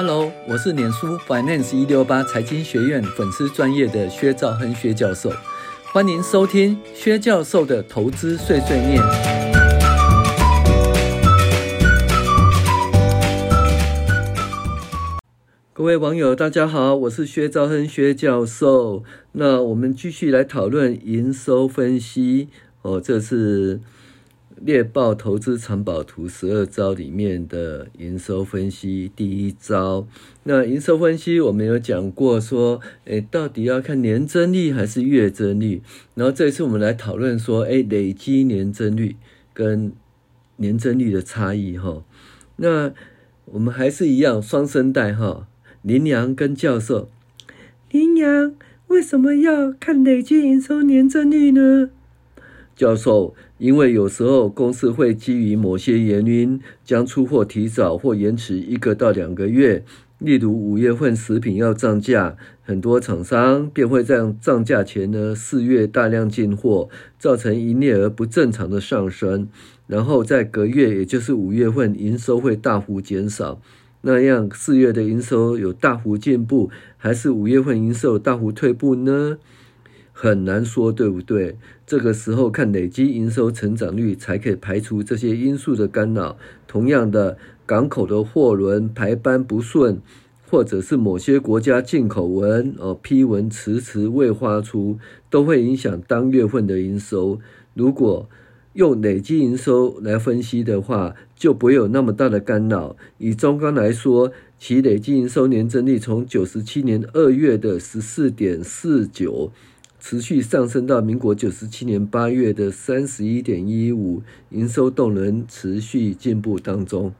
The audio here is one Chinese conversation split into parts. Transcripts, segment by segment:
Hello，我是脸书 Finance 一六八财经学院粉丝专业的薛兆亨薛教授，欢迎收听薛教授的投资碎碎念。各位网友，大家好，我是薛兆亨薛教授。那我们继续来讨论营收分析哦，这是。猎豹投资藏宝图十二招里面的营收分析第一招。那营收分析我们有讲过，说，诶，到底要看年增率还是月增率？然后这一次我们来讨论说，诶，累积年增率跟年增率的差异哈。那我们还是一样双声带哈，羚羊跟教授。羚羊，为什么要看累积营收年增率呢？教授，因为有时候公司会基于某些原因，将出货提早或延迟一个到两个月。例如五月份食品要涨价，很多厂商便会在涨价前呢，四月大量进货，造成营业额不正常的上升。然后在隔月，也就是五月份，营收会大幅减少。那样四月的营收有大幅进步，还是五月份营收有大幅退步呢？很难说，对不对？这个时候看累积营收成长率，才可以排除这些因素的干扰。同样的，港口的货轮排班不顺，或者是某些国家进口文哦批文迟迟未发出，都会影响当月份的营收。如果用累积营收来分析的话，就不会有那么大的干扰。以中钢来说，其累积营收年增率从九十七年二月的十四点四九。持续上升到民国九十七年八月的三十一点一五，营收动能持续进步当中。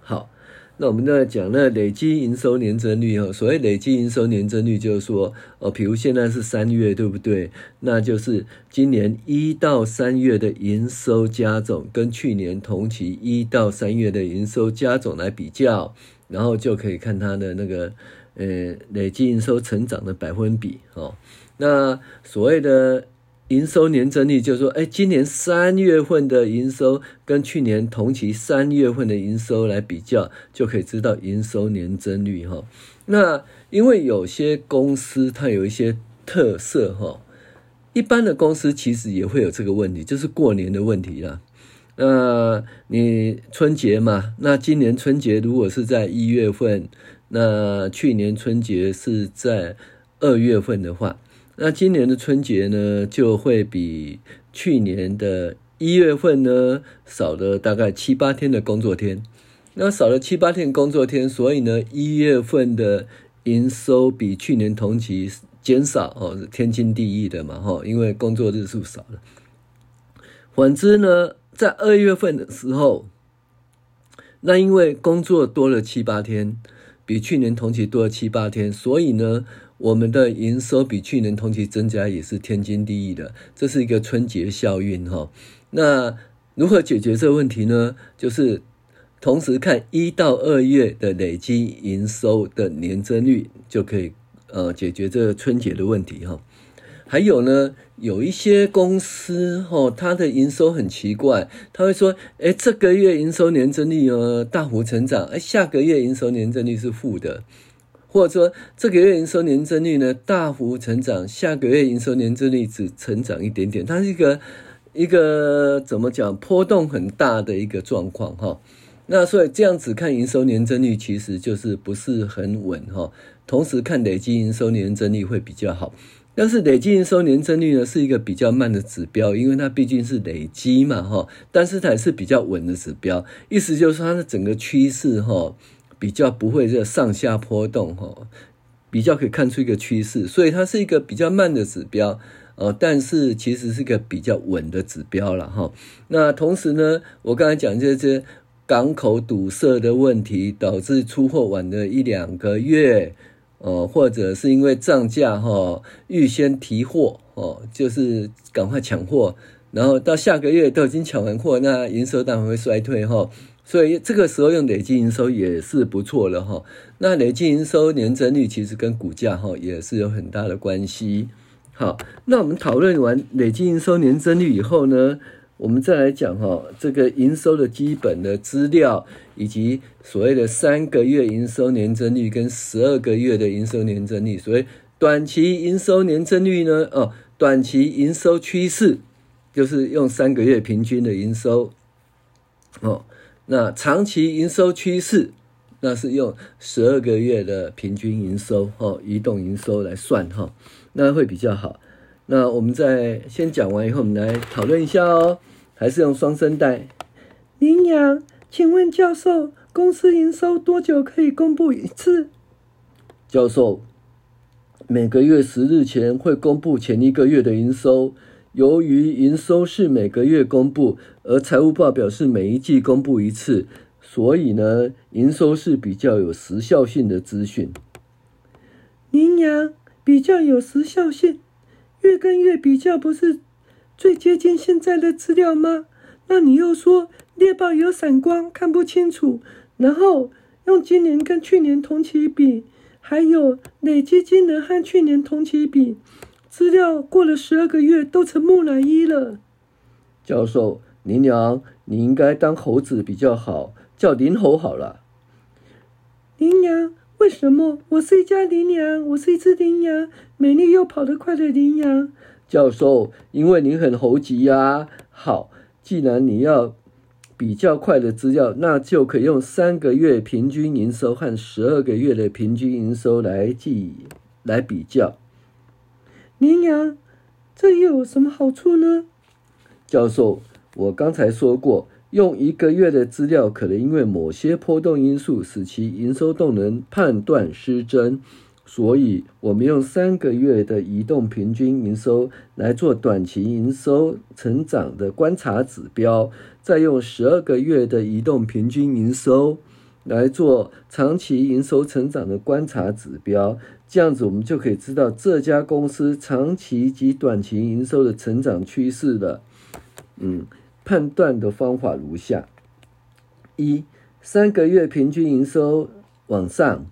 好，那我们呢讲那累积营收年增率哈，所谓累积营收年增率就是说，哦，比如现在是三月，对不对？那就是今年一到三月的营收加总跟去年同期一到三月的营收加总来比较，然后就可以看它的那个呃累积营收成长的百分比哦。那所谓的营收年增率，就是说，哎，今年三月份的营收跟去年同期三月份的营收来比较，就可以知道营收年增率哈。那因为有些公司它有一些特色哈，一般的公司其实也会有这个问题，就是过年的问题啦。那你春节嘛，那今年春节如果是在一月份，那去年春节是在二月份的话。那今年的春节呢，就会比去年的一月份呢少了大概七八天的工作天。那少了七八天工作天，所以呢，一月份的营收比去年同期减少哦，天经地义的嘛，哈，因为工作日数少了。反之呢，在二月份的时候，那因为工作多了七八天，比去年同期多了七八天，所以呢。我们的营收比去年同期增加也是天经地义的，这是一个春节效应哈。那如何解决这个问题呢？就是同时看一到二月的累积营收的年增率，就可以呃解决这个春节的问题哈。还有呢，有一些公司哈，它的营收很奇怪，他会说，哎，这个月营收年增率呃大幅成长，哎，下个月营收年增率是负的。或者说，这个月营收年增率呢大幅成长，下个月营收年增率只成长一点点，它是一个一个怎么讲波动很大的一个状况哈。那所以这样子看营收年增率其实就是不是很稳哈。同时看累积营收年增率会比较好，但是累积营收年增率呢是一个比较慢的指标，因为它毕竟是累积嘛哈，但是它也是比较稳的指标，意思就是说它的整个趋势哈。比较不会这上下波动哈，比较可以看出一个趋势，所以它是一个比较慢的指标，呃，但是其实是一个比较稳的指标了哈。那同时呢，我刚才讲这些港口堵塞的问题，导致出货晚了一两个月，呃，或者是因为涨价哈，预先提货哦，就是赶快抢货，然后到下个月都已经抢完货，那营收当然会衰退哈。所以这个时候用累计营收也是不错的哈。那累计营收年增率其实跟股价哈也是有很大的关系。好，那我们讨论完累计营收年增率以后呢，我们再来讲哈，这个营收的基本的资料，以及所谓的三个月营收年增率跟十二个月的营收年增率。所以短期营收年增率呢，哦，短期营收趋势就是用三个月平均的营收，哦，那长期营收趋势那是用十二个月的平均营收，哦，移动营收来算哈，那会比较好。那我们再先讲完以后，我们来讨论一下哦。还是用双声带。羚羊，请问教授，公司营收多久可以公布一次？教授，每个月十日前会公布前一个月的营收。由于营收是每个月公布，而财务报表是每一季公布一次，所以呢，营收是比较有时效性的资讯。羚羊，比较有时效性，月跟月比较不是？最接近现在的资料吗？那你又说猎豹有闪光，看不清楚。然后用今年跟去年同期比，还有累积金额和去年同期比，资料过了十二个月都成木乃伊了。教授，羚羊，你应该当猴子比较好，叫林猴好了。羚羊？为什么？我是一家羚羊，我是一只羚羊，美丽又跑得快的羚羊。教授，因为你很猴急呀。好，既然你要比较快的资料，那就可以用三个月平均营收和十二个月的平均营收来记来比较。羚羊，这又有什么好处呢？教授，我刚才说过，用一个月的资料，可能因为某些波动因素，使其营收动能判断失真。所以，我们用三个月的移动平均营收来做短期营收成长的观察指标，再用十二个月的移动平均营收来做长期营收成长的观察指标。这样子，我们就可以知道这家公司长期及短期营收的成长趋势了。嗯，判断的方法如下：一、三个月平均营收往上，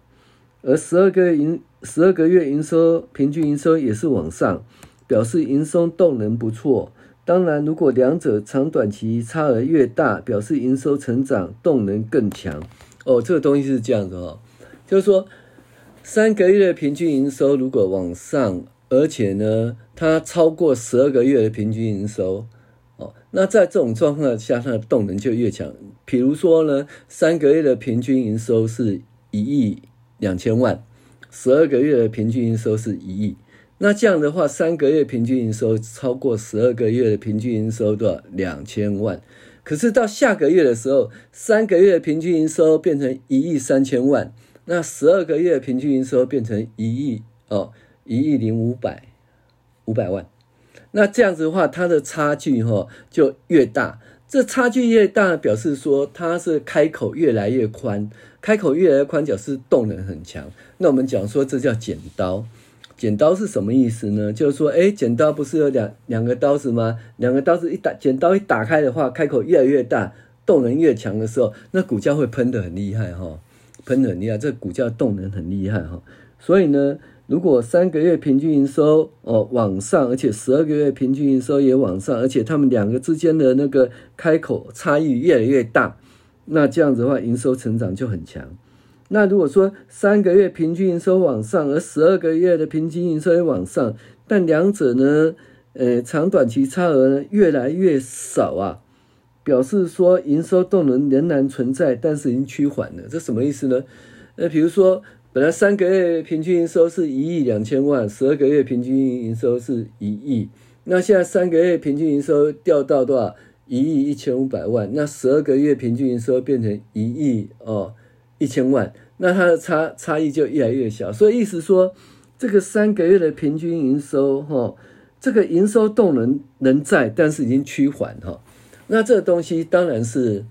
而十二个月营十二个月营收平均营收也是往上，表示营收动能不错。当然，如果两者长短期差额越大，表示营收成长动能更强。哦，这个东西是这样子哦，就是说三个月的平均营收如果往上，而且呢，它超过十二个月的平均营收，哦，那在这种状况下，它的动能就越强。比如说呢，三个月的平均营收是一亿两千万。十二个月的平均营收是一亿，那这样的话，三个月平均营收超过十二个月的平均营收多少？两千万。可是到下个月的时候，三个月的平均营收变成一亿三千万，那十二个月平均营收变成一亿哦，一亿零五百五百万。那这样子的话，它的差距哈就越大。这差距越大，表示说它是开口越来越宽，开口越来越宽，表示动能很强。那我们讲说这叫剪刀，剪刀是什么意思呢？就是说，哎，剪刀不是有两两个刀子吗？两个刀子一打，剪刀一打开的话，开口越来越大，动能越强的时候，那股价会喷得很厉害哈，喷很厉害，这股价动能很厉害哈。所以呢。如果三个月平均营收哦往上，而且十二个月平均营收也往上，而且他们两个之间的那个开口差异越来越大，那这样子的话，营收成长就很强。那如果说三个月平均营收往上，而十二个月的平均营收也往上，但两者呢，呃，长短期差额呢越来越少啊，表示说营收动能仍然存在，但是已经趋缓了。这什么意思呢？呃，比如说。本来三个月平均营收是一亿两千万，十二个月平均营收是一亿，那现在三个月平均营收掉到多少？一亿一千五百万，那十二个月平均营收变成一亿哦一千万，那它的差差异就越来越小。所以意思说，这个三个月的平均营收哈、哦，这个营收动能仍在，但是已经趋缓哈。那这个东西当然是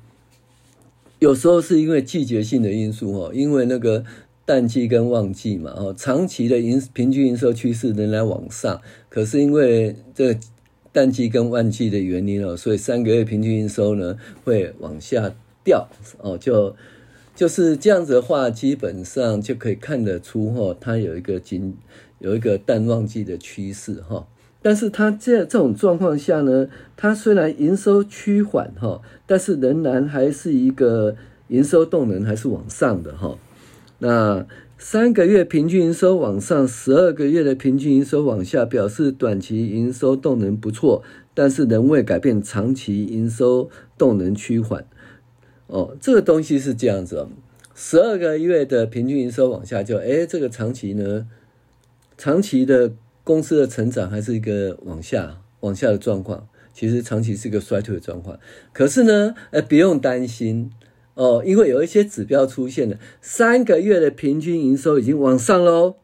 有时候是因为季节性的因素哈，因为那个。淡季跟旺季嘛，哦，长期的营平均营收趋势仍然往上，可是因为这个淡季跟旺季的原因哦，所以三个月平均营收呢会往下掉，哦，就就是这样子的话，基本上就可以看得出哈，它有一个景有一个淡旺季的趋势哈。但是它这这种状况下呢，它虽然营收趋缓哈，但是仍然还是一个营收动能还是往上的哈。那三个月平均营收往上，十二个月的平均营收往下，表示短期营收动能不错，但是仍未改变长期营收动能趋缓。哦，这个东西是这样子哦，十二个月的平均营收往下就，就哎，这个长期呢，长期的公司的成长还是一个往下往下的状况，其实长期是一个衰退的状况。可是呢，呃，不用担心。哦，因为有一些指标出现了，三个月的平均营收已经往上喽，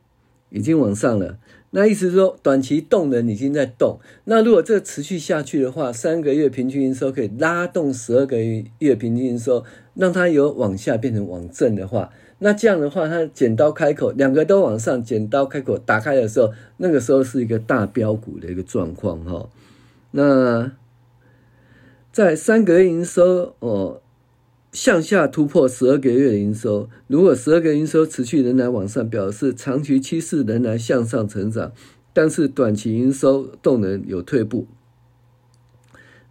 已经往上了。那意思是说，短期动能已经在动。那如果这持续下去的话，三个月平均营收可以拉动十二个月平均营收，让它由往下变成往正的话，那这样的话，它剪刀开口，两个都往上，剪刀开口打开的时候，那个时候是一个大标股的一个状况哈。那在三个月营收哦。向下突破十二个月的营收，如果十二个月营收持续仍然往上，表示长期趋势仍然向上成长，但是短期营收动能有退步。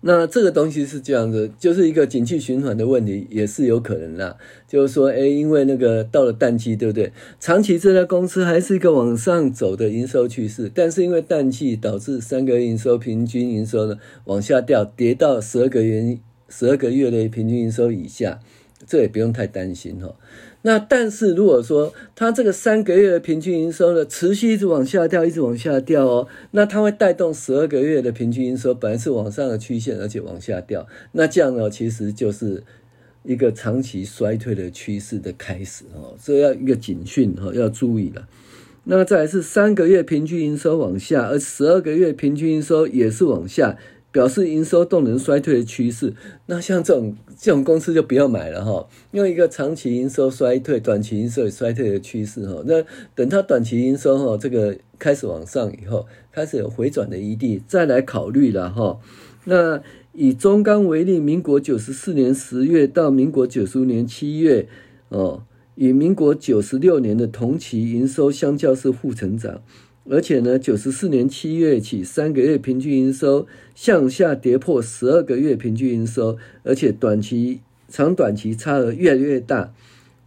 那这个东西是这样子，就是一个景气循环的问题，也是有可能啦。就是说，哎，因为那个到了淡季，对不对？长期这家公司还是一个往上走的营收趋势，但是因为淡季导致三个月营收平均营收呢往下掉，跌到十二个月。十二个月的平均营收以下，这也不用太担心哈。那但是如果说它这个三个月的平均营收呢，持续一直往下掉，一直往下掉哦，那它会带动十二个月的平均营收本来是往上的曲线，而且往下掉，那这样呢，其实就是一个长期衰退的趋势的开始哦，这要一个警讯哈，要注意了。那再来是三个月平均营收往下，而十二个月平均营收也是往下。表示营收动能衰退的趋势，那像这种这种公司就不要买了哈，用一个长期营收衰退、短期营收衰退的趋势哈，那等它短期营收哈这个开始往上以后，开始有回转的余地，再来考虑了哈。那以中钢为例，民国九十四年十月到民国九十五年七月哦，与民国九十六年的同期营收相较是负成长。而且呢，九十四年七月起，三个月平均营收向下跌破十二个月平均营收，而且短期长短期差额越来越大，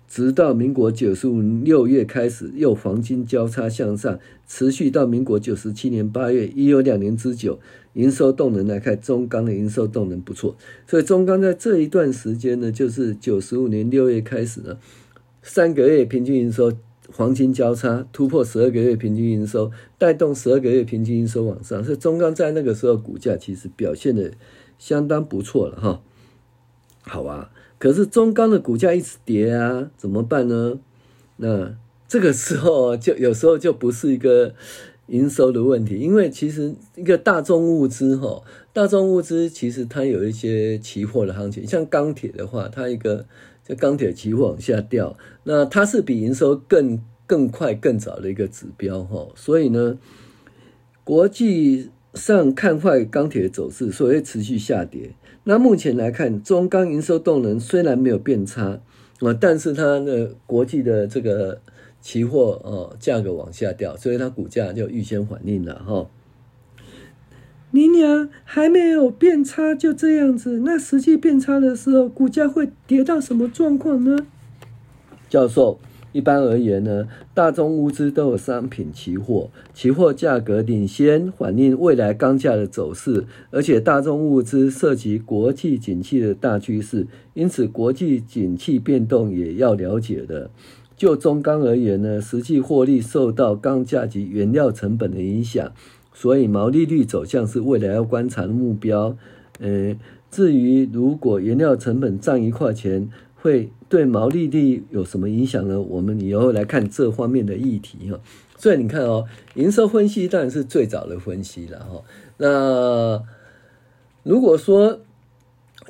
直到民国九十五年六月开始又黄金交叉向上，持续到民国九十七年八月，已有两年之久。营收动能来看，中钢的营收动能不错，所以中钢在这一段时间呢，就是九十五年六月开始呢，三个月平均营收。黄金交叉突破十二个月平均营收，带动十二个月平均营收往上，所以中钢在那个时候股价其实表现得相当不错了哈。好啊，可是中钢的股价一直跌啊，怎么办呢？那这个时候就有时候就不是一个营收的问题，因为其实一个大众物资哈，大众物资其实它有一些期货的行情，像钢铁的话，它一个。这钢铁期货往下掉，那它是比营收更更快更早的一个指标哈，所以呢，国际上看坏钢铁的走势，所以会持续下跌。那目前来看，中钢营收动能虽然没有变差啊，但是它的国际的这个期货哦价格往下掉，所以它股价就预先反应了哈。你娘还没有变差，就这样子。那实际变差的时候，股价会跌到什么状况呢？教授，一般而言呢，大宗物资都有商品期货，期货价格领先反映未来钢价的走势，而且大宗物资涉及国际景气的大趋势，因此国际景气变动也要了解的。就中钢而言呢，实际获利受到钢价及原料成本的影响。所以毛利率走向是未来要观察的目标。呃，至于如果原料成本涨一块钱，会对毛利率有什么影响呢？我们以后来看这方面的议题哈。所以你看哦，营收分析当然是最早的分析了哈。那如果说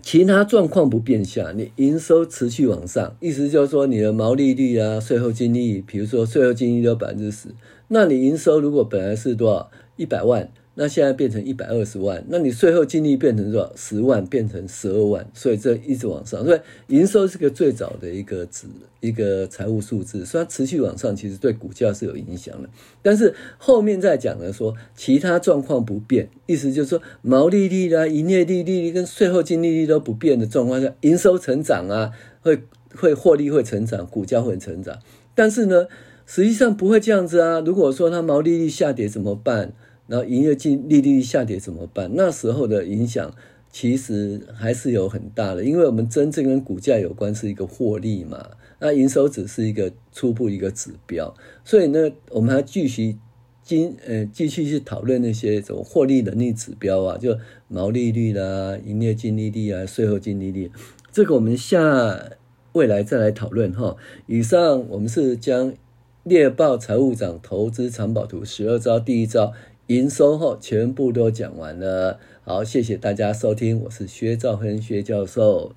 其他状况不变下，你营收持续往上，意思就是说你的毛利率啊、税后净利，比如说税后净利都百分之十，那你营收如果本来是多少？一百万，那现在变成一百二十万，那你税后净利变成多少？十万变成十二万，所以这一直往上。所以营收是个最早的一个值，一个财务数字，所以它持续往上，其实对股价是有影响的。但是后面再讲的说，其他状况不变，意思就是说毛利率啦、营业利利率跟税后净利率都不变的状况下，营收成长啊，会会获利会成长，股价会成长。但是呢，实际上不会这样子啊。如果说它毛利率下跌怎么办？然后营业净利率下跌怎么办？那时候的影响其实还是有很大的，因为我们真正跟股价有关是一个获利嘛，那营收只是一个初步一个指标，所以呢，我们还继续经呃继续去讨论那些这种获利能力指标啊，就毛利率啦、营业净利率啊、税后净利率，这个我们下未来再来讨论哈。以上我们是将猎豹财务长投资藏宝图十二招第一招。营收后全部都讲完了，好，谢谢大家收听，我是薛兆亨薛教授。